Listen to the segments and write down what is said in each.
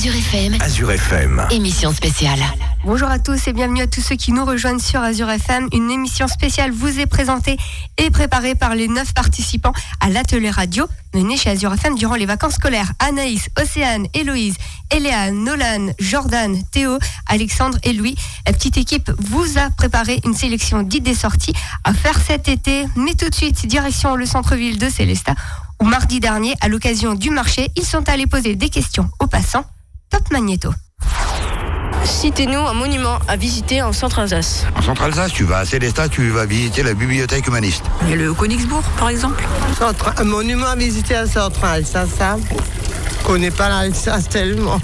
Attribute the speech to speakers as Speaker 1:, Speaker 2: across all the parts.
Speaker 1: Azure FM,
Speaker 2: Azure FM.
Speaker 1: émission spéciale.
Speaker 3: Bonjour à tous et bienvenue à tous ceux qui nous rejoignent sur Azure FM. Une émission spéciale vous est présentée et préparée par les neuf participants à l'atelier radio mené chez Azure FM durant les vacances scolaires. Anaïs, Océane, Héloïse, Eléa, Nolan, Jordan, Théo, Alexandre et Louis. La petite équipe vous a préparé une sélection d'idées sorties à faire cet été. Mais tout de suite, direction le centre-ville de Célestat où mardi dernier, à l'occasion du marché, ils sont allés poser des questions aux passants. Top Magnéto.
Speaker 4: Citez-nous un monument à visiter en Centre-Alsace.
Speaker 5: En Centre-Alsace, tu vas à Célestat, tu vas visiter la bibliothèque humaniste.
Speaker 6: Et le Königsbourg, par exemple
Speaker 7: Centre- un monument à visiter à Central, ça, connais pas l'Alsace tellement.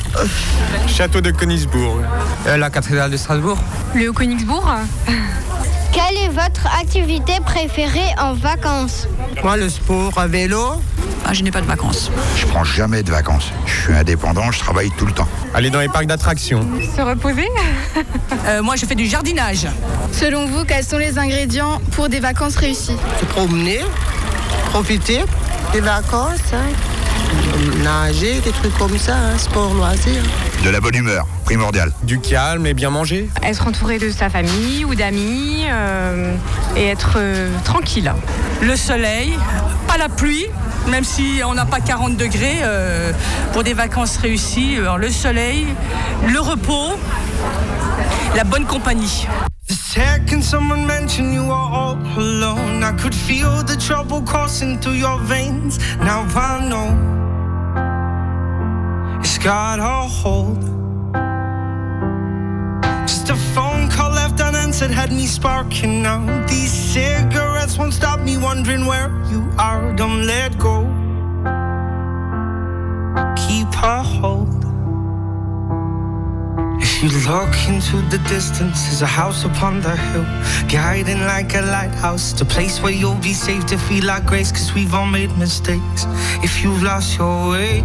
Speaker 8: Château de Königsbourg.
Speaker 9: la cathédrale de Strasbourg.
Speaker 10: Le Königsbourg
Speaker 11: Quelle est votre activité préférée en vacances
Speaker 7: Moi, le sport à vélo.
Speaker 6: ah, Je n'ai pas de vacances.
Speaker 5: Je prends jamais de vacances. Je suis indépendant, je travaille tout le temps.
Speaker 8: Aller dans les parcs d'attractions.
Speaker 10: Se reposer?
Speaker 6: Euh, moi, je fais du jardinage.
Speaker 10: Selon vous, quels sont les ingrédients pour des vacances réussies?
Speaker 7: Se promener, profiter des vacances. hein. Nager, des trucs comme ça, hein, sport, loisir.
Speaker 5: De la bonne humeur, primordial.
Speaker 8: Du calme et bien manger.
Speaker 10: Être entouré de sa famille ou d'amis euh, et être euh, tranquille.
Speaker 6: Le soleil, pas la pluie, même si on n'a pas 40 degrés euh, pour des vacances réussies. Alors, le soleil, le repos, la bonne compagnie.
Speaker 12: The second someone mentioned you were all alone, I could feel the trouble coursing through your veins. Now I know got a hold. Just a phone call left unanswered had me sparking now. These cigarettes won't stop me wondering where you are. Don't let go. Keep a hold. If you look into the distance, there's a house upon the hill, guiding like a lighthouse. A place where you'll be safe to feel like grace, cause we've all made mistakes. If you've lost your way,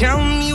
Speaker 12: Tell me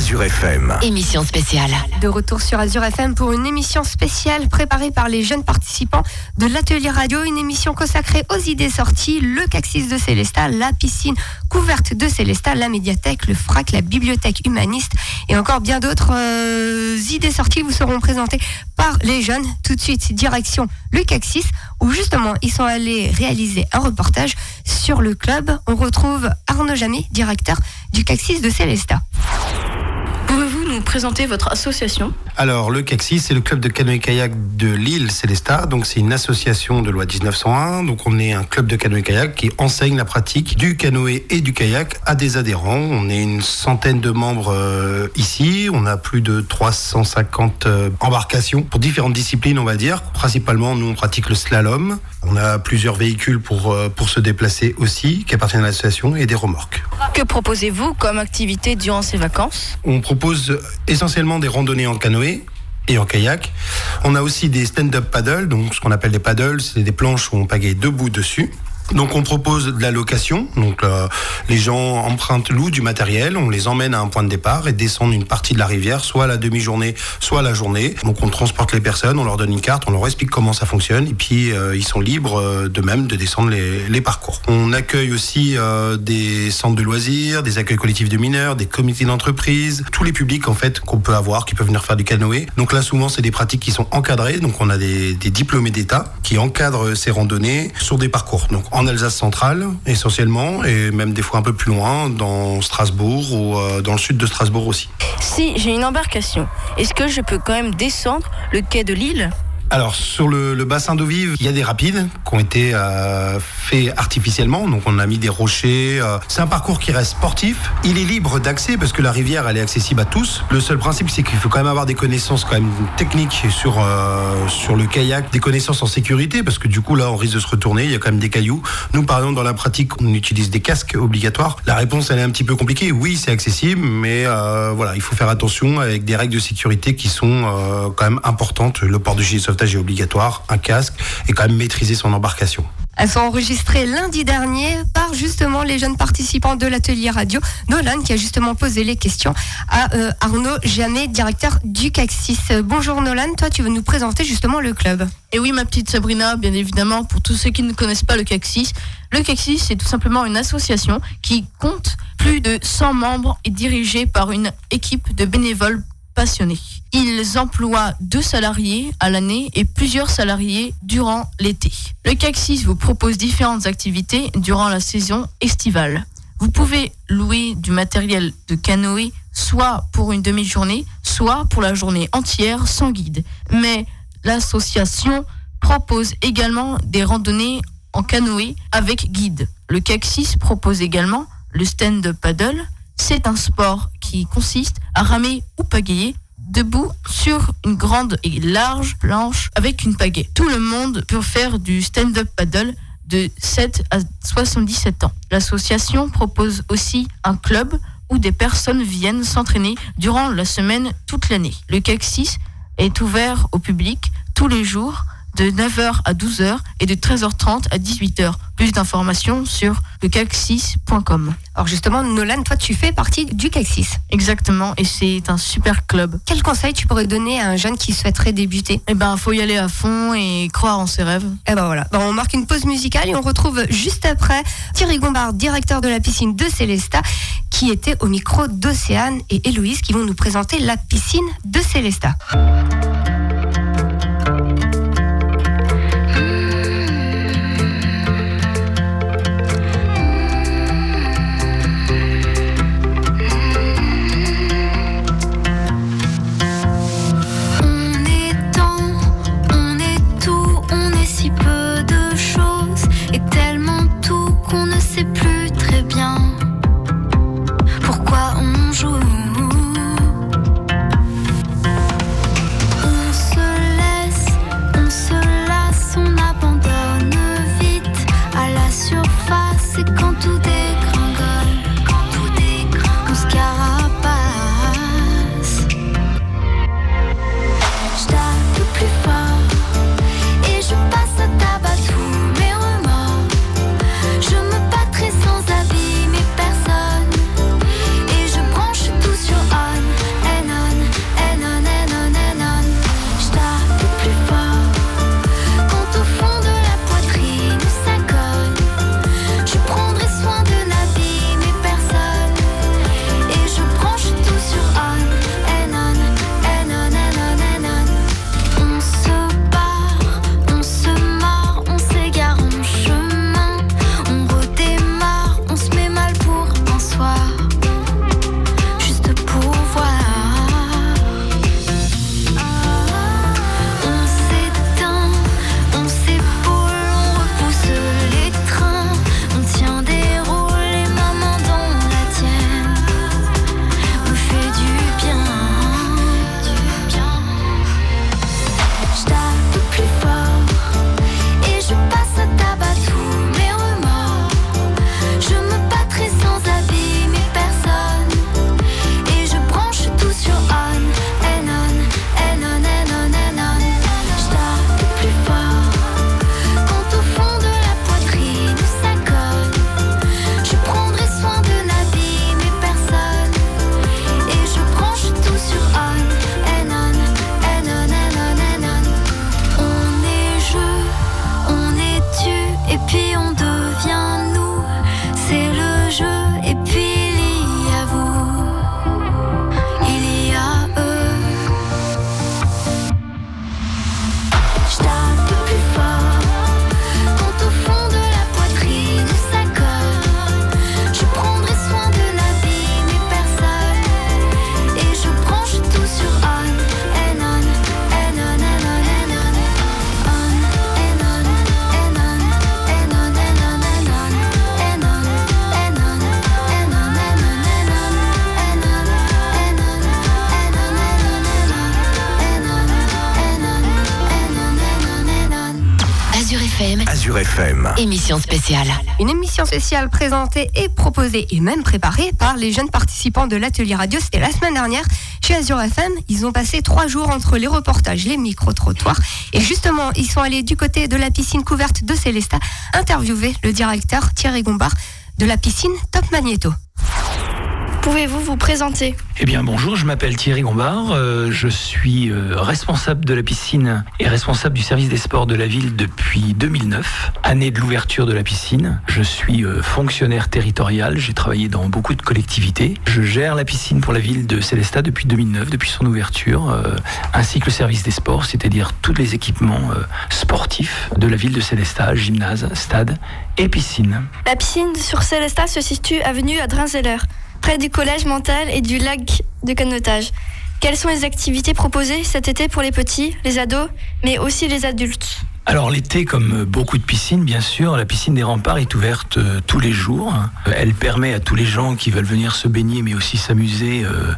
Speaker 1: Azure FM. émission spéciale.
Speaker 3: De retour sur Azure FM pour une émission spéciale préparée par les jeunes participants de l'atelier radio, une émission consacrée aux idées sorties, le Caxis de Célestat, la piscine couverte de Célestat, la médiathèque, le FRAC, la bibliothèque humaniste et encore bien d'autres euh, idées sorties vous seront présentées par les jeunes. Tout de suite, direction le CAC6, où justement ils sont allés réaliser un reportage sur le club. On retrouve Arnaud Jamet, directeur du CAC6 de Célesta.
Speaker 4: Nous présenter votre association
Speaker 2: Alors, le CACSI, c'est le club de canoë-kayak de Lille Célestat. Donc, c'est une association de loi 1901. Donc, on est un club de canoë-kayak qui enseigne la pratique du canoë et du kayak à des adhérents. On est une centaine de membres euh, ici. On a plus de 350 euh, embarcations pour différentes disciplines, on va dire. Principalement, nous, on pratique le slalom. On a plusieurs véhicules pour, euh, pour se déplacer aussi, qui appartiennent à l'association, et des remorques.
Speaker 4: Que proposez-vous comme activité durant ces vacances?
Speaker 2: On propose essentiellement des randonnées en canoë et en kayak. On a aussi des stand-up paddle, donc ce qu'on appelle des paddles, c'est des planches où on pagaie debout dessus. Donc on propose de la location. Donc euh, les gens empruntent, louent du matériel, on les emmène à un point de départ et descendent une partie de la rivière, soit à la demi-journée, soit à la journée. Donc on transporte les personnes, on leur donne une carte, on leur explique comment ça fonctionne et puis euh, ils sont libres euh, de même de descendre les, parcours. On accueille aussi des centres de loisirs, des accueils collectifs de mineurs, des comités d'entreprise, tous les publics en fait qu'on peut avoir, qui peuvent venir faire du canoë. Donc là souvent c'est des pratiques qui sont encadrées. Donc on a des, diplômés d'État qui encadrent ces randonnées sur des parcours. Alsace centrale essentiellement et même des fois un peu plus loin dans Strasbourg ou euh, dans le sud de Strasbourg aussi.
Speaker 4: Si j'ai une embarcation, est-ce que je peux quand même descendre le quai de Lille?
Speaker 2: Alors sur le, le bassin d'eau vive, il y a des rapides qui ont été euh, faits artificiellement. Donc on a mis des rochers. euh, c'est un parcours qui reste sportif. Il est libre d'accès parce que la rivière elle est accessible à tous. Le seul principe c'est qu'il faut quand même avoir des connaissances quand même techniques sur euh, sur le kayak, des connaissances en sécurité parce que du coup là on risque de se retourner. Il y a quand même des cailloux. Nous par exemple dans la pratique on utilise des casques obligatoires. La réponse elle est un petit peu compliquée. Oui c'est accessible mais euh, voilà il faut faire attention avec des règles de sécurité qui sont euh, quand même importantes. Le port de gilet est obligatoire, un casque et quand même maîtriser son embarcation.
Speaker 3: Elles sont enregistrées lundi dernier par justement les jeunes participants de l'atelier radio. Nolan qui a justement posé les questions à euh, Arnaud Jamet, directeur du CAC6. Euh, Bonjour Nolan, toi tu veux nous présenter justement le club.
Speaker 4: Et oui, ma petite Sabrina, bien évidemment, pour tous ceux qui ne connaissent pas le CAC6, le CAC6, c'est tout simplement une association qui compte plus de 100 membres et dirigée par une équipe de bénévoles passionnés. Ils emploient deux salariés à l'année et plusieurs salariés durant l'été. Le CAC6 vous propose différentes activités durant la saison estivale. Vous pouvez louer du matériel de canoë soit pour une demi-journée, soit pour la journée entière sans guide. Mais l'association propose également des randonnées en canoë avec guide. Le CAC 6 propose également le stand-up paddle. C'est un sport qui consiste à ramer ou pagayer debout sur une grande et large planche avec une pagaie. Tout le monde peut faire du stand-up paddle de 7 à 77 ans. L'association propose aussi un club où des personnes viennent s'entraîner durant la semaine toute l'année. Le CAC 6 est ouvert au public tous les jours de 9h à 12h et de 13h30 à 18h. Plus d'informations sur lecac6.com.
Speaker 3: Alors justement, Nolan, toi tu fais partie du CAC6.
Speaker 4: Exactement, et c'est un super club.
Speaker 3: Quel conseil tu pourrais donner à un jeune qui souhaiterait débuter?
Speaker 4: Eh ben, faut y aller à fond et croire en ses rêves.
Speaker 3: Eh ben voilà, on marque une pause musicale et on retrouve juste après Thierry Gombard, directeur de la piscine de Célesta, qui était au micro d'Océane et Héloïse qui vont nous présenter la piscine de Célesta.
Speaker 1: Émission spéciale.
Speaker 3: Une émission spéciale présentée et proposée et même préparée par les jeunes participants de l'atelier radio. C'était la semaine dernière chez Azure FM. Ils ont passé trois jours entre les reportages, les micro-trottoirs. Et justement, ils sont allés du côté de la piscine couverte de Célesta interviewer le directeur Thierry Gombard de la piscine Top Magneto.
Speaker 13: Pouvez-vous vous présenter
Speaker 14: Eh bien bonjour, je m'appelle Thierry Gombard, euh, je suis euh, responsable de la piscine et responsable du service des sports de la ville depuis 2009, année de l'ouverture de la piscine. Je suis euh, fonctionnaire territorial, j'ai travaillé dans beaucoup de collectivités. Je gère la piscine pour la ville de Célestat depuis 2009, depuis son ouverture, ainsi que le service des sports, c'est-à-dire tous les équipements sportifs de la ville de Célestat, gymnase, stade et piscine.
Speaker 13: La piscine sur Célestat se situe avenue à Drinzeller, près du collège mental et du lac de canotage. Quelles sont les activités proposées cet été pour les petits, les ados, mais aussi les adultes?
Speaker 14: Alors l'été, comme beaucoup de piscines, bien sûr, la piscine des remparts est ouverte euh, tous les jours. Euh, Elle permet à tous les gens qui veulent venir se baigner, mais aussi s'amuser, euh,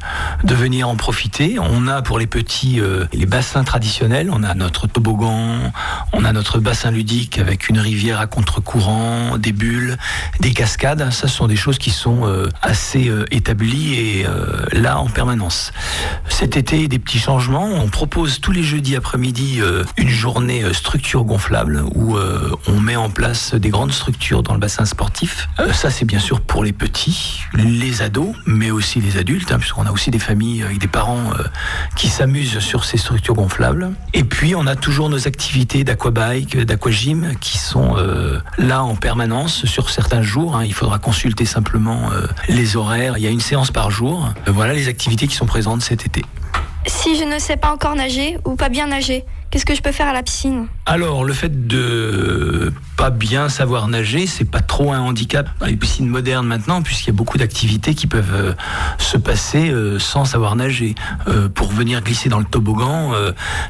Speaker 14: de venir en profiter. On a pour les petits euh, les bassins traditionnels. On a notre toboggan, on a notre bassin ludique avec une rivière à contre-courant, des bulles, des cascades. Ça, ce sont des choses qui sont euh, assez euh, établies et euh, là en permanence. Cet été, des petits changements. On propose tous les jeudis après-midi euh, une journée euh, structure gonflable où euh, on met en place des grandes structures dans le bassin sportif. Euh, ça, c'est bien sûr pour les petits, les ados, mais aussi les adultes, hein, puisqu'on a aussi des familles avec des parents euh, qui s'amusent sur ces structures gonflables. Et puis, on a toujours nos activités d'aquabike, d'aquagym qui sont euh, là en permanence sur certains jours. hein. Il faudra consulter simplement euh, les horaires. Il y a une séance par jour. Euh, voilà les activités qui sont présentes cet été.
Speaker 13: Si je ne sais pas encore nager ou pas bien nager, qu'est-ce que je peux faire à la piscine?
Speaker 14: Alors, le fait de pas bien savoir nager, c'est pas trop un handicap dans les piscines modernes maintenant, puisqu'il y a beaucoup d'activités qui peuvent euh, se passer euh, sans savoir nager. Euh, pour venir glisser dans le toboggan,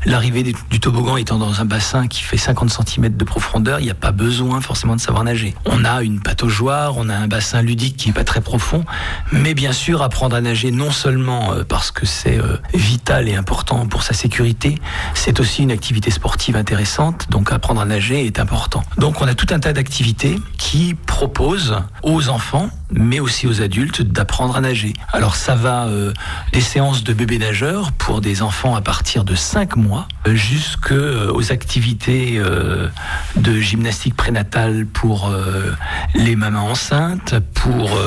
Speaker 14: l'arrivée du, toboggan étant dans un bassin qui fait 50 cm de profondeur, il n'y a pas besoin forcément de savoir nager. On a une pataugeoire, on a un bassin ludique qui est pas très profond, mais bien sûr apprendre à nager non seulement parce que c'est vital et important pour sa sécurité, c'est aussi une activité sportive intéressante, donc apprendre à nager est important. Donc on a tout un tas d'activités qui proposent aux enfants, mais aussi aux adultes, d'apprendre à nager. Alors ça va euh, des séances de bébés nageurs pour des enfants à partir de 5 mois, euh, jusque euh, activités euh, de gymnastique prénatale pour les mamans enceintes, pour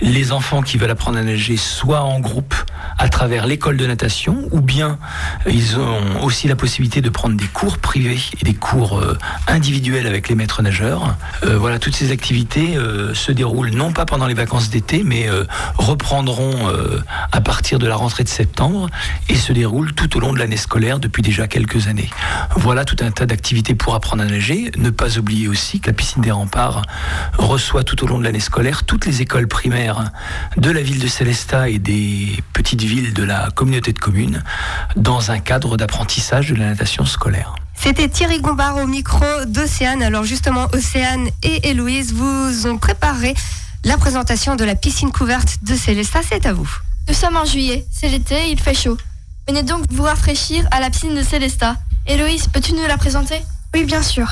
Speaker 14: les enfants qui veulent apprendre à nager soit en groupe à travers l'école de natation, ou bien ils ont aussi la possibilité de prendre des cours privés et des cours individuels avec les maîtres nageurs. Voilà, toutes ces activités se déroulent non pas pendant les vacances d'été, mais euh, reprendront euh, à partir de la rentrée de septembre et se déroulent tout au long de l'année scolaire depuis déjà quelques années. Voilà tout un tas d'activités pour apprendre à nager. Ne pas oublier aussi que la piscine des remparts reçoit tout au long de l'année scolaire toutes les écoles primaires de la ville de Célestat et des petites villes de la communauté de communes dans un cadre d'apprentissage de la natation scolaire.
Speaker 3: C'était Thierry Gombard au micro d'Océane. Alors justement, Océane et Héloïse vous ont préparé la présentation de la piscine couverte de Célesta. C'est à vous.
Speaker 13: Nous sommes en juillet, c'est l'été, il fait chaud. Venez donc vous rafraîchir à la piscine de Célesta. Héloïse, peux-tu nous la présenter?
Speaker 15: Oui, bien sûr.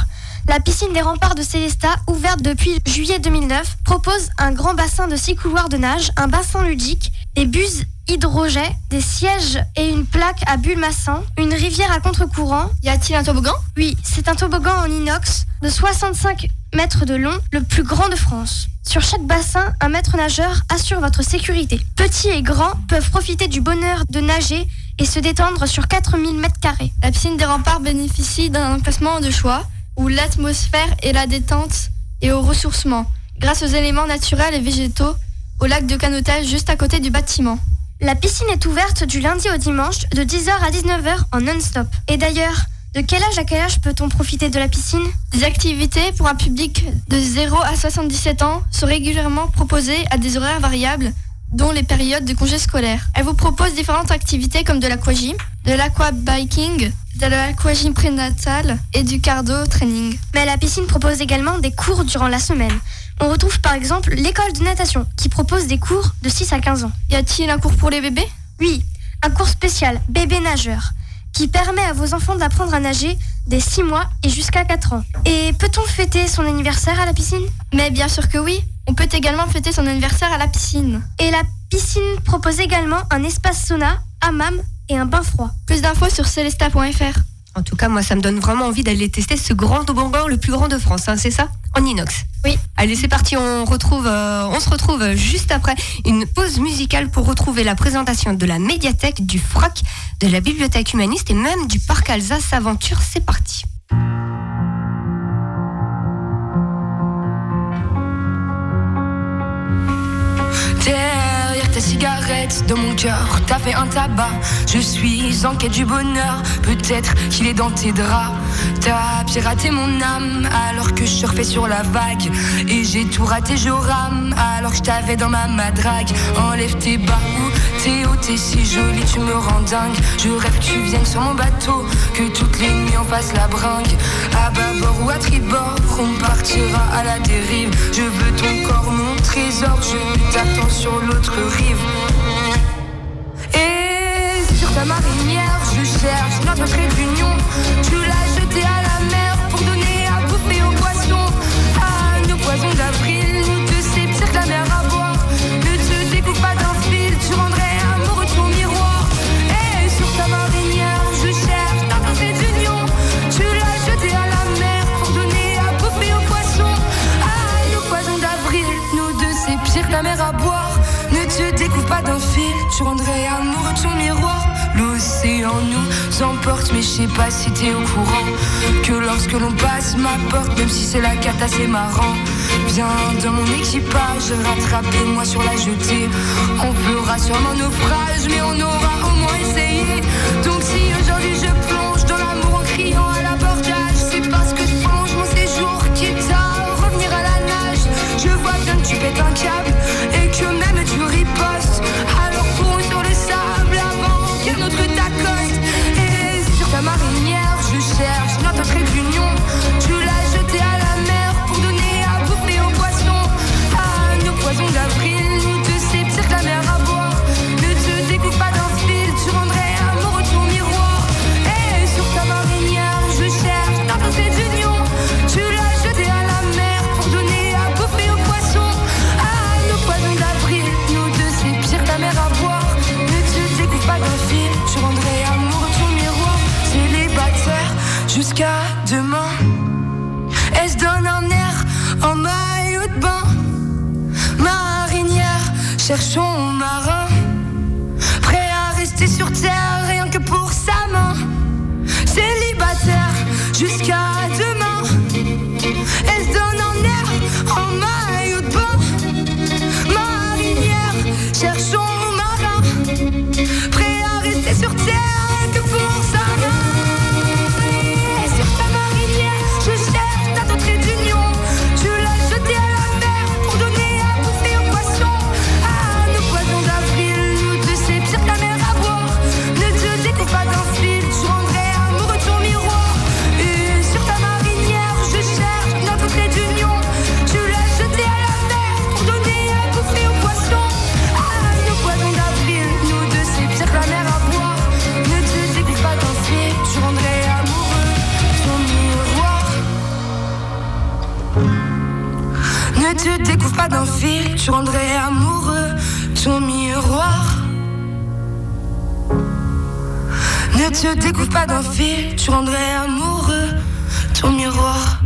Speaker 15: La piscine des remparts de Célesta, ouverte depuis juillet 2009, propose un grand bassin de six couloirs de nage, un bassin ludique, des buses hydrogènes, des sièges et une plaque à bulles massin, une rivière à contre-courant.
Speaker 13: Y a-t-il un toboggan?
Speaker 15: Oui, c'est un toboggan en inox de 65 mètres de long, le plus grand de France. Sur chaque bassin, un maître nageur assure votre sécurité. Petits et grands peuvent profiter du bonheur de nager et se détendre sur 4000 mètres carrés.
Speaker 13: La piscine des remparts bénéficie d'un emplacement de choix où l'atmosphère est la détente et au ressourcement, grâce aux éléments naturels et végétaux, au lac de canotage juste à côté du bâtiment.
Speaker 15: La piscine est ouverte du lundi au dimanche de 10h à 19h en non-stop. Et d'ailleurs, de quel âge à quel âge peut-on profiter de la piscine?
Speaker 13: Des activités pour un public de 0 à 77 ans sont régulièrement proposées à des horaires variables, dont les périodes de congés scolaires. Elle vous propose différentes activités comme de l'aquagym, de l'aquabiking, de l'aquagym prénatal et du cardio training.
Speaker 15: Mais la piscine propose également des cours durant la semaine. On retrouve par exemple l'école de natation qui propose des cours de 6 à 15 ans.
Speaker 13: Y a-t-il un cours pour les bébés?
Speaker 15: Oui, un cours spécial bébé nageur qui permet à vos enfants d'apprendre à nager des 6 mois et jusqu'à 4 ans. Et peut-on fêter son anniversaire à la piscine?
Speaker 13: Mais bien sûr que oui. On peut également fêter son anniversaire à la piscine.
Speaker 15: Et la piscine propose également un espace sauna, hammam et un bain froid.
Speaker 13: Plus d'infos sur celesta.fr.
Speaker 3: En tout cas, moi, ça me donne vraiment envie d'aller tester ce grand toboggan le plus grand de France, hein, c'est ça? En inox.
Speaker 13: Oui.
Speaker 3: Allez, c'est parti, on, retrouve, euh, on se retrouve juste après une pause musicale pour retrouver la présentation de la médiathèque, du FRAC, de la bibliothèque humaniste et même du parc Alsace Aventure. C'est parti.
Speaker 16: Ta cigarette, dans mon cœur, t'as fait un tabac. Je suis en quête du bonheur, peut-être qu'il est dans tes draps. T'as piraté mon âme alors que je surfais sur la vague. Et j'ai tout raté, je rame alors que je t'avais dans ma madrague. Enlève tes bas ou t'es haut, t'es si jolie, tu me rends dingue. Je rêve que tu viennes sur mon bateau, que toutes les nuits on fasse la bringue. À bâbord ou à tribord, on partira à la dérive. Je veux ton corps, mon trésor, je t'attends sur l'autre rive. Et sur ta marinière, je cherche notre trait d'union. Tu l'as jeté à la mer fil, tu rendrais amoureux ton miroir. L'océan nous emporte, mais je sais pas si t'es au courant. Que lorsque l'on passe ma porte, même si c'est la cata, c'est marrant. Viens dans mon équipage, rattrapez-moi sur la jetée. On fera sûrement naufrage, mais on aura au moins essayé. 冲！Pas d'un fil, tu rendrais amoureux ton miroir. Ne te découvre pas d'un fil, tu rendrais amoureux ton miroir.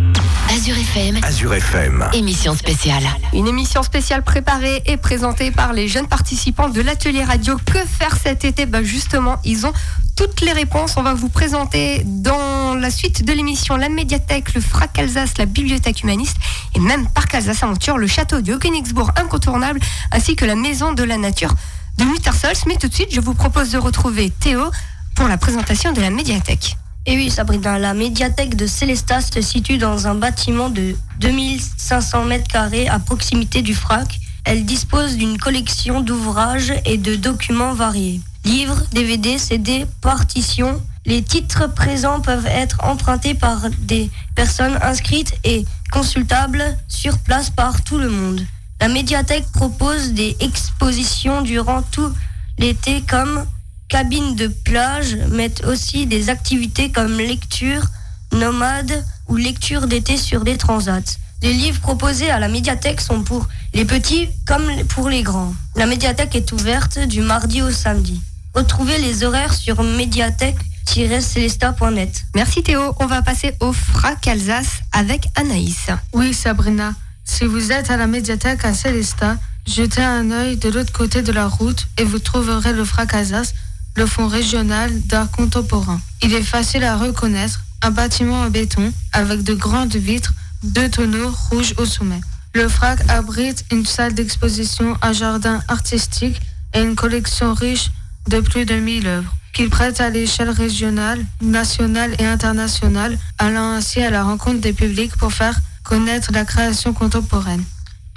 Speaker 1: Azure FM,
Speaker 17: Azure FM.
Speaker 1: émission spéciale.
Speaker 3: Une émission spéciale préparée et présentée par les jeunes participants de l'atelier radio. Que faire cet été? Bah Justement, ils ont toutes les réponses. On va vous présenter dans la suite de l'émission la médiathèque, le FRAC Alsace, la bibliothèque humaniste et même Parc Alsace Aventure, le château de Königsbourg incontournable, ainsi que la maison de la nature de Muttersols. Mais tout de suite, je vous propose de retrouver Théo pour la présentation de la médiathèque.
Speaker 18: Et oui, Sabrina, la médiathèque de Célestat se situe dans un bâtiment de 2500 mètres carrés à proximité du FRAC. Elle dispose d'une collection d'ouvrages et de documents variés. Livres, DVD, CD, partitions. Les titres présents peuvent être empruntés par des personnes inscrites et consultables sur place par tout le monde. La médiathèque propose des expositions durant tout l'été comme cabine de plage, mais aussi des activités comme lecture, nomade ou lecture d'été sur des transats. Les livres proposés à la médiathèque sont pour les petits comme pour les grands. La médiathèque est ouverte du mardi au samedi. Retrouvez les horaires sur médiathèque-celesta.net.
Speaker 3: Merci Théo. On va passer au FRAC Alsace avec Anaïs.
Speaker 17: Oui, Sabrina. Si vous êtes à la médiathèque à Célestat, jetez un œil de l'autre côté de la route et vous trouverez le FRAC Alsace, le fonds régional d'art contemporain. Il est facile à reconnaître, un bâtiment en béton avec de grandes vitres, deux tonneaux rouges au sommet. Le FRAC abrite une salle d'exposition, un jardin artistique et une collection riche de plus de 1000 œuvres qu'il prête à l'échelle régionale, nationale et internationale, allant ainsi à la rencontre des publics pour faire connaître la création contemporaine.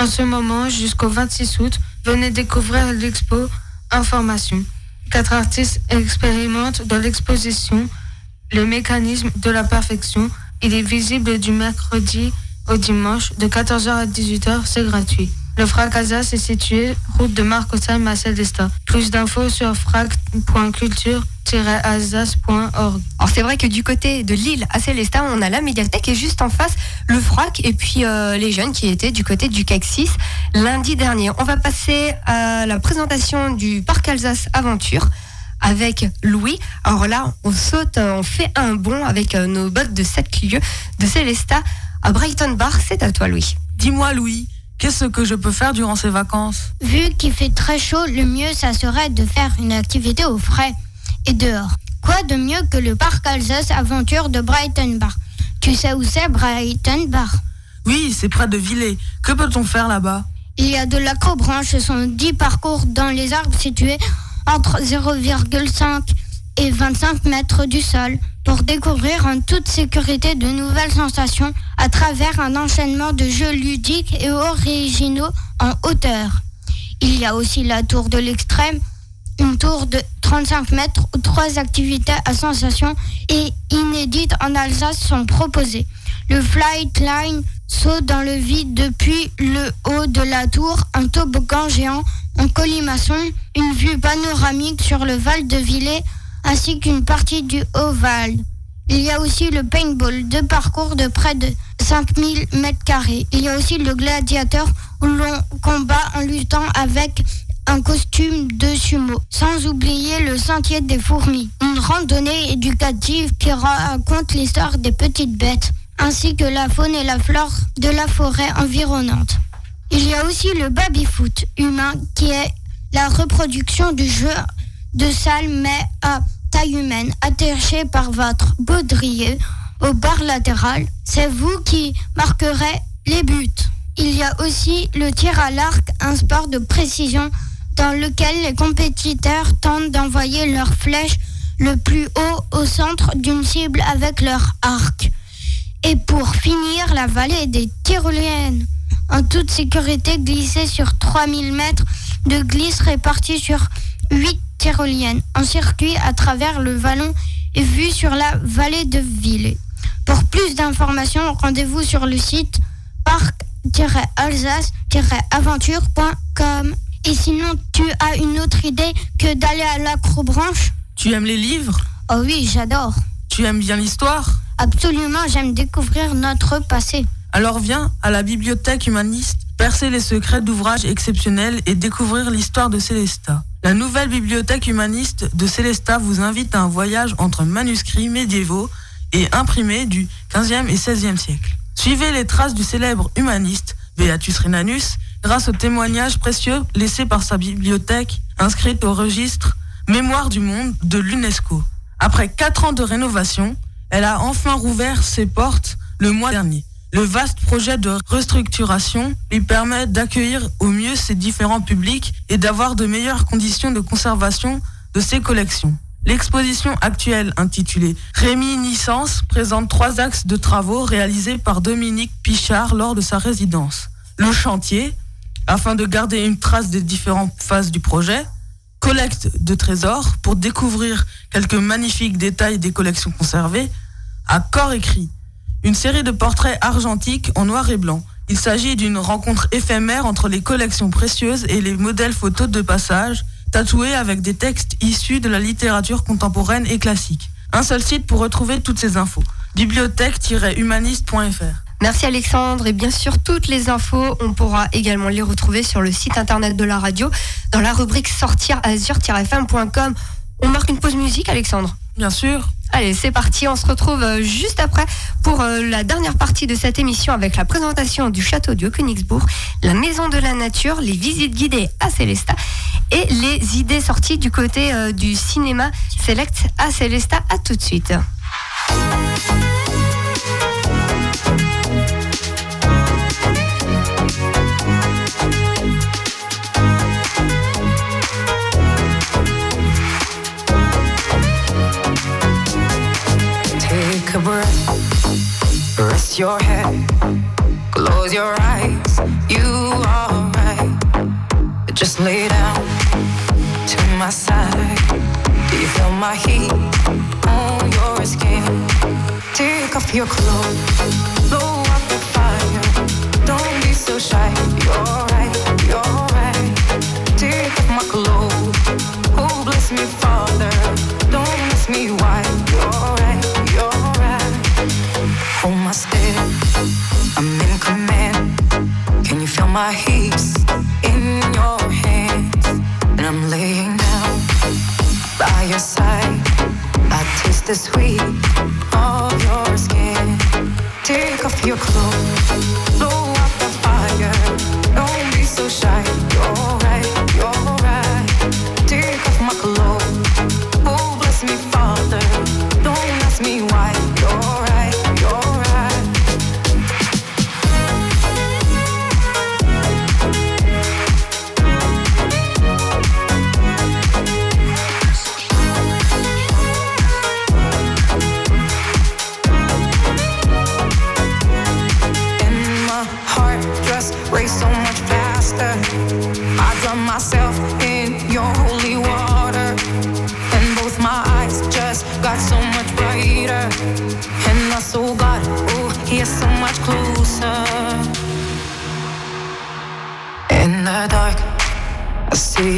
Speaker 17: En ce moment, jusqu'au 26 août, venez découvrir l'expo Information. Quatre artistes expérimentent dans l'exposition les mécanismes de la perfection. Il est visible du mercredi au dimanche de 14h à 18h, c'est gratuit. Le FRAC Alsace est situé route de Marcosheim à Célestat. Plus d'infos sur frac.culture-alsace.org.
Speaker 3: Alors c'est vrai que du côté de Lille à Célestat, on a la médiathèque et juste en face le FRAC et puis euh, les jeunes qui étaient du côté du CAC 6 lundi dernier. On va passer à la présentation du Parc Alsace Aventure avec Louis. Alors là, on saute, on fait un bond avec euh, nos bottes de 7 lieux de Célestat à Brighton Bar. C'est à toi Louis.
Speaker 19: Dis-moi Louis, qu'est-ce que je peux faire durant ces vacances?
Speaker 11: Vu qu'il fait très chaud, le mieux, ça serait de faire une activité au frais et dehors. Quoi de mieux que le parc Alsace Aventure de Brighton Bar Tu sais où c'est Brighton Bar
Speaker 19: Oui, c'est près de Villers. Que peut-on faire là-bas?
Speaker 11: Il y a de l'acrobranche, ce sont 10 parcours dans les arbres situés entre 0,5 et 25 mètres du sol pour découvrir en toute sécurité de nouvelles sensations à travers un enchaînement de jeux ludiques et originaux en hauteur. Il y a aussi la tour de l'extrême, une tour de 35 mètres où trois activités à sensations et inédites en Alsace sont proposées. Le flightline saut dans le vide depuis le haut de la tour, un toboggan géant en colimaçon, une vue panoramique sur le Val de Villers ainsi qu'une partie du Haut-Val. Il y a aussi le paintball, deux parcours de près de 5000 mètres carrés. Il y a aussi le gladiateur où l'on combat en luttant avec un costume de sumo. Sans oublier le sentier des fourmis, une randonnée éducative qui raconte l'histoire des petites bêtes, ainsi que la faune et la flore de la forêt environnante. Il y a aussi le baby-foot humain qui est la reproduction du jeu de salle mais à taille humaine, attaché par votre baudrier au bar latéral. C'est vous qui marquerez les buts. Il y a aussi le tir à l'arc, un sport de précision dans lequel les compétiteurs tentent d'envoyer leur flèche le plus haut au centre d'une cible avec leur arc. Et pour finir, la vallée des tyroliennes. En toute sécurité, glissée sur 3000 mètres de glisse répartis sur 8 tyroliennes en circuit à travers le vallon et vue sur la vallée de Villers. Pour plus d'informations, rendez-vous sur le site parc-alsace-aventure.com. Et sinon, tu as une autre idée que d'aller à l'acrobranche?
Speaker 19: Tu aimes les livres?
Speaker 11: Oh oui, j'adore.
Speaker 19: Tu aimes bien l'histoire?
Speaker 11: Absolument, j'aime découvrir notre passé.
Speaker 19: Alors viens à la bibliothèque humaniste, percer les secrets d'ouvrages exceptionnels et découvrir l'histoire de Célestat. La nouvelle bibliothèque humaniste de Célestat vous invite à un voyage entre manuscrits médiévaux et imprimés du 15e et 16e siècle. Suivez les traces du célèbre humaniste Beatus Rhenanus grâce aux témoignages précieux laissés par sa bibliothèque inscrite au registre Mémoire du monde de l'UNESCO. Après quatre ans de rénovation, elle a enfin rouvert ses portes le mois dernier. Le vaste projet de restructuration lui permet d'accueillir au mieux ses différents publics et d'avoir de meilleures conditions de conservation de ses collections. L'exposition actuelle intitulée Réminiscence présente trois axes de travaux réalisés par Dominique Pichard lors de sa résidence. Le chantier, afin de garder une trace des différentes phases du projet, collecte de trésors pour découvrir quelques magnifiques détails des collections conservées, corps écrit, une série de portraits argentiques en noir et blanc. Il s'agit d'une rencontre éphémère entre les collections précieuses et les modèles photos de passage, tatoués avec des textes issus de la littérature contemporaine et classique. Un seul site pour retrouver toutes ces infos. bibliothèque-humaniste.fr.
Speaker 3: Merci Alexandre et bien sûr toutes les infos, on pourra également les retrouver sur le site internet de la radio dans la rubrique sortir azur-fm.com. On marque une pause musique Alexandre?
Speaker 19: Bien sûr.
Speaker 3: Allez, c'est parti, on se retrouve euh, juste après pour euh, la dernière partie de cette émission avec la présentation du château du Königsbourg, la maison de la nature, les visites guidées à Célesta et les idées sorties du côté euh, du cinéma Select à Célesta. À tout de suite.
Speaker 20: Just lay down to my side. Do you feel my heat on your skin? Take off your clothes, blow up the fire. Don't be so shy. You're right, you're right. Take off my clothes. Oh, bless me, Father. Don't ask me why. You're right, you're right. Hold my step. I'm in command. Can you feel my heat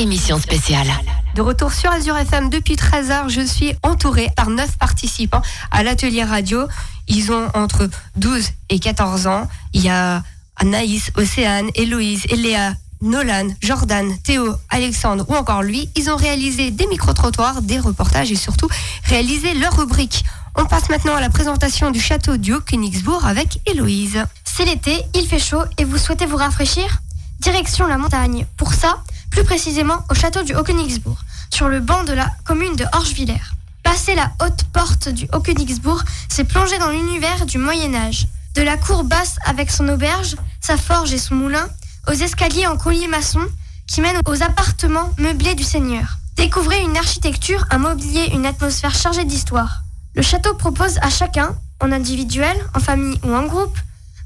Speaker 1: émission spéciale.
Speaker 3: De retour sur Azure FM depuis 13h, je suis entourée par 9 participants à l'atelier radio. Ils ont entre 12 et 14 ans. Il y a Anaïs, Océane, Héloïse, Eléa, Nolan, Jordan, Théo, Alexandre ou encore lui. Ils ont réalisé des micro-trottoirs, des reportages et surtout réalisé leur rubrique. On passe maintenant à la présentation du château du Haut-Königsbourg avec Héloïse.
Speaker 15: C'est l'été, il fait chaud et vous souhaitez vous rafraîchir? Direction la montagne. Pour ça, plus précisément au château du Haut-Königsbourg, sur le banc de la commune de Orgevillers. Passer la haute porte du Haut-Königsbourg, c'est plonger dans l'univers du Moyen-Âge. De la cour basse avec son auberge, sa forge et son moulin, aux escaliers en collier maçon qui mènent aux appartements meublés du seigneur. Découvrez une architecture, un mobilier, une atmosphère chargée d'histoire. Le château propose à chacun, en individuel, en famille ou en groupe,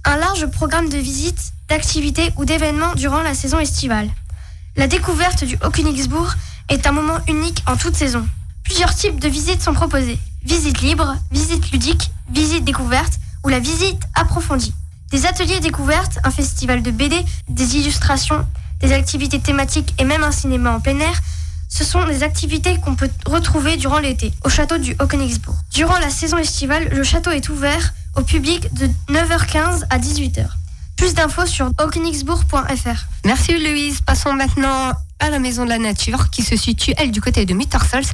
Speaker 15: un large programme de visites, d'activités ou d'événements durant la saison estivale. La découverte du Haut-Königsbourg est un moment unique en toute saison. Plusieurs types de visites sont proposées. Visite libre, visite ludique, visite découverte ou la visite approfondie. Des ateliers découvertes, un festival de BD, des illustrations, des activités thématiques et même un cinéma en plein air, ce sont des activités qu'on peut retrouver durant l'été au château du Haut-Königsbourg. Durant la saison estivale, le château est ouvert au public de 9h15 à 18h.
Speaker 13: Plus d'infos sur okenixbourg.fr.
Speaker 3: Merci Louise. Passons maintenant à la Maison de la Nature qui se situe, elle, du côté de Mittersols.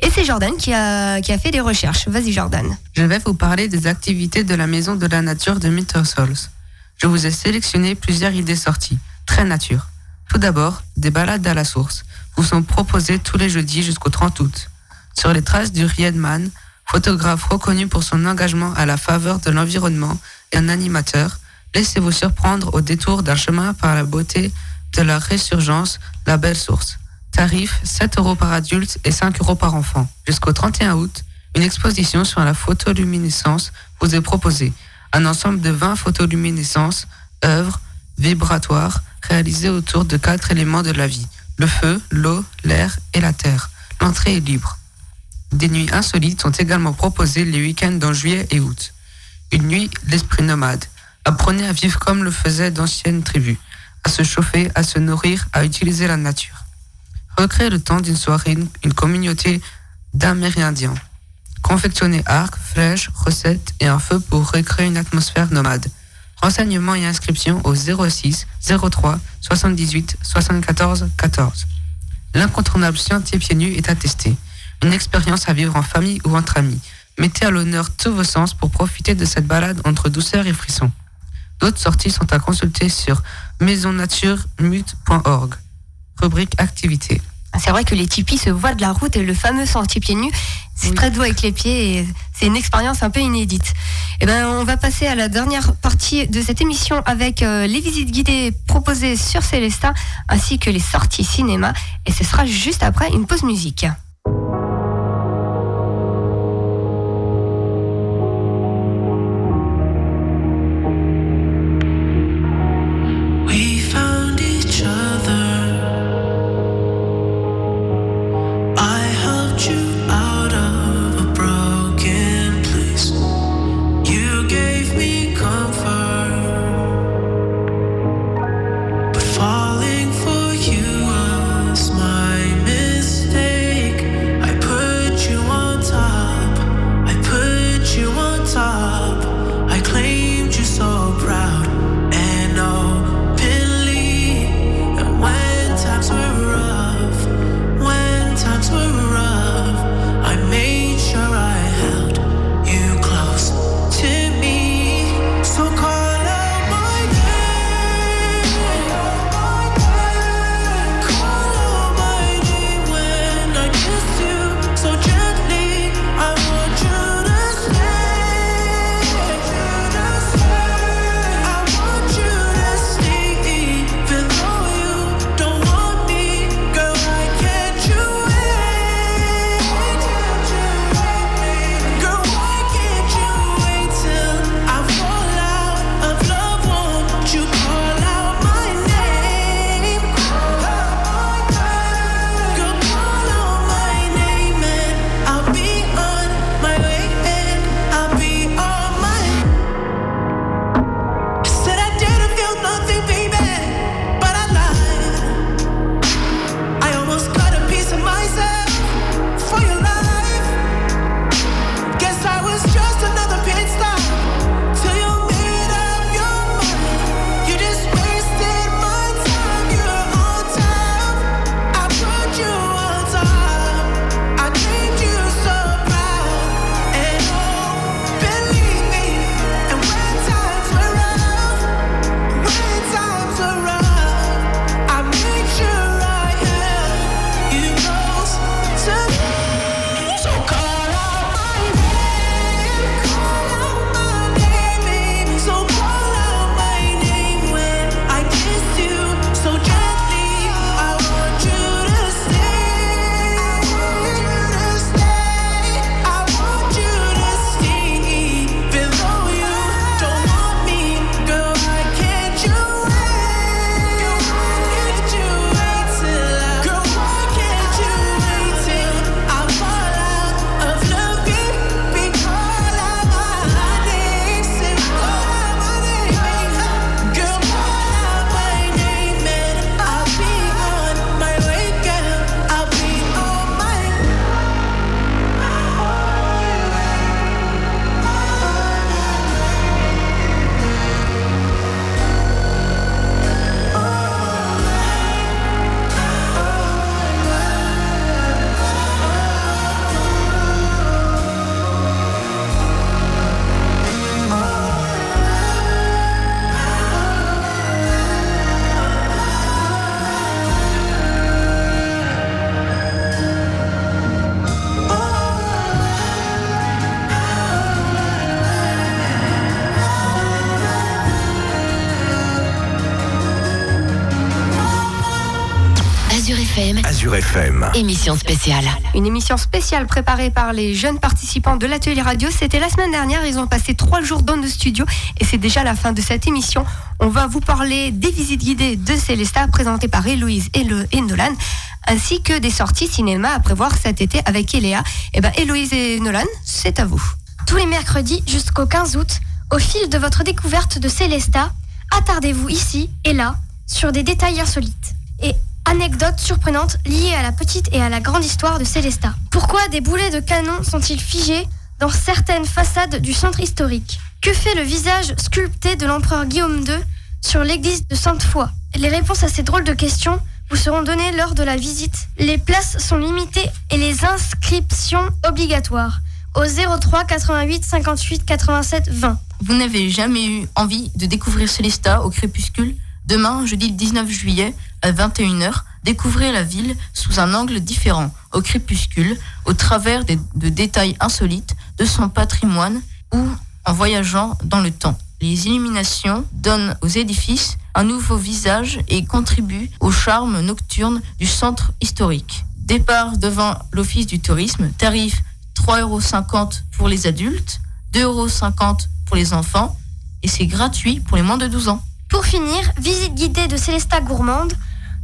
Speaker 3: Et c'est Jordan qui a, qui a fait des recherches. Vas-y Jordan.
Speaker 21: Je vais vous parler des activités de la Maison de la Nature de Mittersols. Je vous ai sélectionné plusieurs idées sorties, très nature. Tout d'abord, des balades à la source vous sont proposées tous les jeudis jusqu'au 30 août. Sur les traces du Riedman, photographe reconnu pour son engagement à la faveur de l'environnement et un animateur, laissez-vous surprendre au détour d'un chemin par la beauté de la résurgence, la belle source. Tarif 7 euros par adulte et 5 euros par enfant. Jusqu'au 31 août, une exposition sur la photoluminescence vous est proposée. Un ensemble de 20 photoluminescences, œuvres, vibratoires, réalisées autour de quatre éléments de la vie. Le feu, l'eau, l'air et la terre. L'entrée est libre. Des nuits insolites sont également proposées les week-ends en juillet et août. Une nuit, l'esprit nomade. Apprenez à vivre comme le faisaient d'anciennes tribus, à se chauffer, à se nourrir, à utiliser la nature. Recréer le temps d'une soirée, une, communauté d'Amérindiens. Confectionner arcs, flèches, recettes et un feu pour recréer une atmosphère nomade. Renseignements et inscriptions au 06 03 78 74 14. L'incontournable scientifique pieds nus est attesté. Une expérience à vivre en famille ou entre amis. Mettez à l'honneur tous vos sens pour profiter de cette balade entre douceur et frisson. D'autres sorties sont à consulter sur maisonnaturemute.org. Rubrique activité.
Speaker 3: C'est vrai que les tipis se voient de la route et le fameux sentier pieds nus, c'est très doux avec les pieds et c'est une expérience un peu inédite. Et ben, on va passer à la dernière partie de cette émission avec euh, les visites guidées proposées sur Célestin ainsi que les sorties cinéma et ce sera juste après une pause musique.
Speaker 1: Émission spéciale.
Speaker 3: Une émission spéciale préparée par les jeunes participants de l'atelier radio. C'était la semaine dernière. Ils ont passé trois jours dans nos studios et c'est déjà la fin de cette émission. On va vous parler des visites guidées de Célesta présentées par Héloïse et, le, et Nolan, ainsi que des sorties cinéma à prévoir cet été avec Eléa. Et ben Héloïse et Nolan, c'est à vous.
Speaker 15: Tous les mercredis jusqu'au 15 août, au fil de votre découverte de Célesta, attardez-vous ici et là sur des détails insolites et anecdotes surprenantes liées à la petite et à la grande histoire de Célesta. Pourquoi des boulets de canon sont-ils figés dans certaines façades du centre historique? Que fait le visage sculpté de l'empereur Guillaume II sur l'église de Sainte-Foy? Les réponses à ces drôles de questions vous seront données lors de la visite. Les places sont limitées et les inscriptions obligatoires au 03 88 58 87 20.
Speaker 4: Vous n'avez jamais eu envie de découvrir Célesta au crépuscule? Demain, jeudi 19 juillet, à 21h, découvrez la ville sous un angle différent, au crépuscule, au travers de détails insolites de son patrimoine ou en voyageant dans le temps. Les illuminations donnent aux édifices un nouveau visage et contribuent au charme nocturne du centre historique. Départ devant l'Office du tourisme, tarif 3,50 euros pour les adultes, 2,50 euros pour les enfants, et c'est gratuit pour les moins de 12 ans.
Speaker 15: Pour finir, visite guidée de Célesta Gourmande.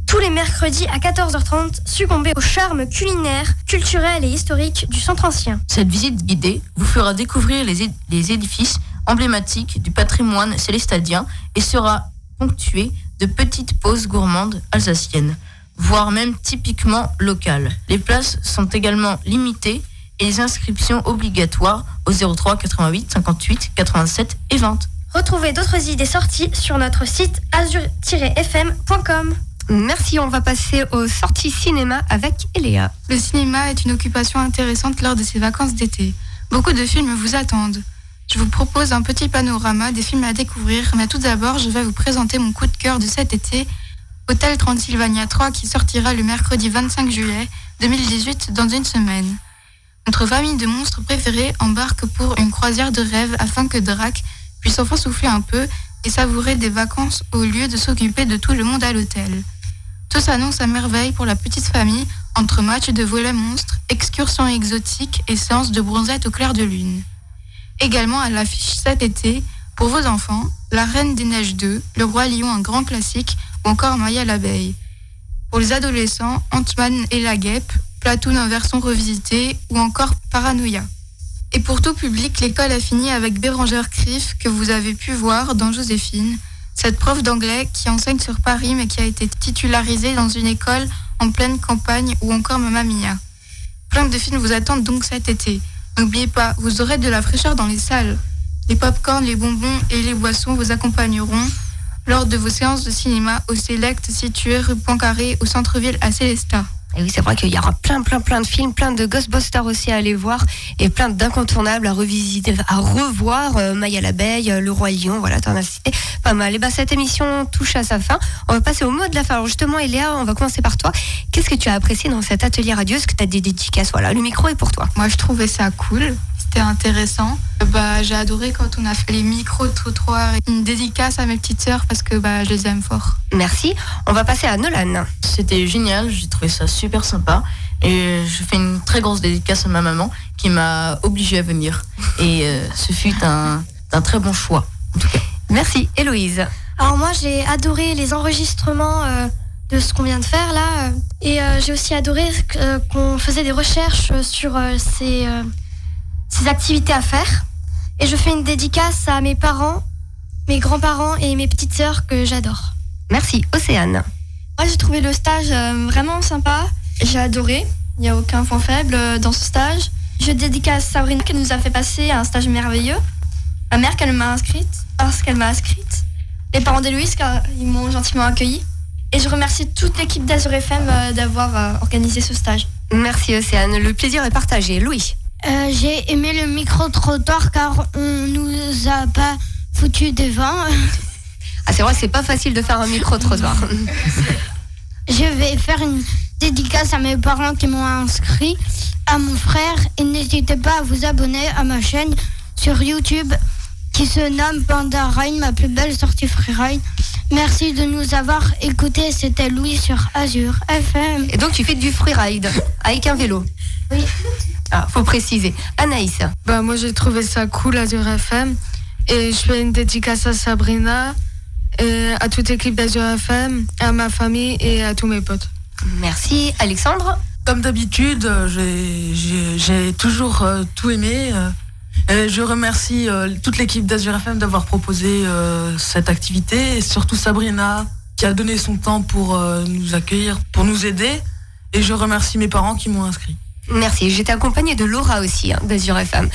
Speaker 15: Tous les mercredis à 14h30, succombez au charme culinaire, culturel et historique du centre ancien.
Speaker 4: Cette visite guidée vous fera découvrir les édifices emblématiques du patrimoine célestadien et sera ponctuée de petites pauses gourmandes alsaciennes, voire même typiquement locales. Les places sont également limitées et les inscriptions obligatoires au 03 88 58 87 et 20.
Speaker 15: Retrouvez d'autres idées sorties sur notre site azur-fm.com.
Speaker 3: Merci, on va passer aux sorties cinéma avec Eléa.
Speaker 10: Le cinéma est une occupation intéressante lors de ces vacances d'été. Beaucoup de films vous attendent. Je vous propose un petit panorama des films à découvrir, mais tout d'abord, je vais vous présenter mon coup de cœur de cet été, Hôtel Transylvania 3, qui sortira le mercredi 25 juillet 2018 dans une semaine. Notre famille de monstres préférés embarque pour une croisière de rêve afin que Drac puisse enfin souffler un peu et savourer des vacances au lieu de s'occuper de tout le monde à l'hôtel. Tout s'annonce à merveille pour la petite famille entre matchs de volet monstres, excursions exotiques et séances de bronzette au clair de lune. Également à l'affiche cet été, pour vos enfants, La Reine des Neiges 2, Le Roi Lion, un grand classique, ou encore Maya l'abeille. Pour les adolescents, Ant-Man et la guêpe, Platoon en version revisitée, ou encore Paranoia. Et pour tout public, l'école a fini avec Bérangère Criff, que vous avez pu voir dans Joséphine, cette prof d'anglais qui enseigne sur Paris mais qui a été titularisée dans une école en pleine campagne ou encore Mamma Mia. Plein de films vous attendent donc cet été. N'oubliez pas, vous aurez de la fraîcheur dans les salles. Les pop-corns, les bonbons et les boissons vous accompagneront lors de vos séances de cinéma au Select situé rue Poincaré au centre-ville à Célestat.
Speaker 3: Et oui, c'est vrai qu'il y aura plein, plein, plein de films, plein de Ghostbusters aussi à aller voir et plein d'incontournables à revisiter, à revoir. Euh, Maya l'abeille, euh, Le Roi Lion, voilà, t'en as cité pas mal. Et ben, cette émission touche à sa fin. On va passer au mot de la fin. Alors, justement, Eléa, on va commencer par toi. Qu'est-ce que tu as apprécié dans cet atelier radio? Est-ce que tu as des dédicaces? Voilà, le micro est pour toi.
Speaker 10: Moi, je trouvais ça cool. C'était intéressant. Bah, j'ai adoré quand on a fait les micro-trottoirs. Une dédicace à mes petites sœurs parce que bah, je les aime fort.
Speaker 3: Merci. On va passer à Nolan.
Speaker 4: C'était génial, j'ai trouvé ça super sympa. Et je fais une très grosse dédicace à ma maman qui m'a obligée à venir. Et euh, ce fut un, un très bon choix.
Speaker 3: Merci, Héloïse.
Speaker 15: Alors moi j'ai adoré les enregistrements euh, de ce qu'on vient de faire là euh, et euh, j'ai aussi adoré euh, qu'on faisait des recherches euh, sur euh, ces, euh, ces activités à faire et je fais une dédicace à mes parents, mes grands-parents et mes petites sœurs que j'adore.
Speaker 3: Merci, Océane.
Speaker 13: Moi, j'ai trouvé le stage euh, vraiment sympa. J'ai adoré. Il n'y a aucun point faible euh, dans ce stage. Je dédicace Sabrina qui nous a fait passer un stage merveilleux. Ma mère qu'elle m'a inscrite parce qu'elle m'a inscrite. Les parents d'Héloïse car ils m'ont gentiment accueilli. Et je remercie toute l'équipe d'Azur FM euh, d'avoir organisé ce stage.
Speaker 3: Merci, Océane. Le plaisir est partagé. Louis.
Speaker 11: Euh, J'ai aimé le micro-trottoir car on nous a pas foutu devant.
Speaker 3: Ah, c'est vrai, c'est pas facile de faire un micro-trottoir.
Speaker 11: Je vais faire une dédicace à mes parents qui m'ont inscrit, à mon frère et n'hésitez pas à vous abonner à ma chaîne sur YouTube qui se nomme Panda Ride, ma plus belle sortie freeride. Merci de nous avoir écoutés. C'était Louis sur Azure FM.
Speaker 3: Et donc tu fais du freeride avec un vélo
Speaker 11: Oui.
Speaker 3: Ah, faut préciser. Anaïs.
Speaker 17: Bah, moi, j'ai trouvé ça cool, Azure FM. Et je fais une dédicace à Sabrina, et à toute l'équipe d'Azure FM, à ma famille et à tous mes potes.
Speaker 3: Merci. Alexandre
Speaker 19: Comme d'habitude, euh, j'ai- j'ai j'ai toujours euh, tout aimé. euh, et je remercie euh, toute l'équipe d'Azure FM d'avoir proposé euh, cette activité et surtout Sabrina qui a donné son temps pour euh, nous accueillir, pour nous aider. Et je remercie mes parents qui m'ont inscrit.
Speaker 3: Merci. J'étais accompagnée de Laura aussi, hein, d'Azure FM.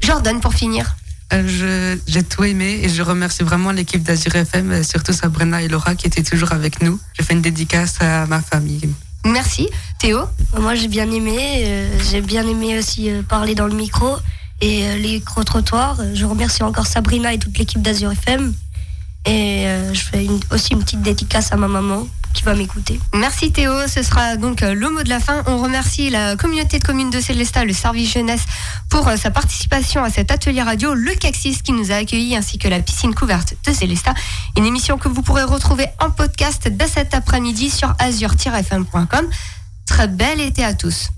Speaker 3: Jordan, pour finir.
Speaker 21: Euh, J'ai tout aimé et je remercie vraiment l'équipe d'Azur FM, euh, surtout Sabrina et Laura qui étaient toujours avec nous. Je fais une dédicace à ma famille.
Speaker 3: Merci. Théo?
Speaker 18: Moi, j'ai bien aimé. euh, j'ai bien aimé aussi euh, parler dans le micro et euh, les micro-trottoirs. Je remercie encore Sabrina et toute l'équipe d'Azur FM. Et euh, je fais une- aussi une petite dédicace à ma maman qui va m'écouter.
Speaker 3: Merci Théo, ce sera donc euh, le mot de la fin. On remercie la communauté de communes de Célestat, le service jeunesse, pour euh, sa participation à cet atelier radio, le Caxis qui nous a accueillis, ainsi que la piscine couverte de Célestat. Une émission que vous pourrez retrouver en podcast dès cet après-midi sur azure-fm.com. Très bel été à tous.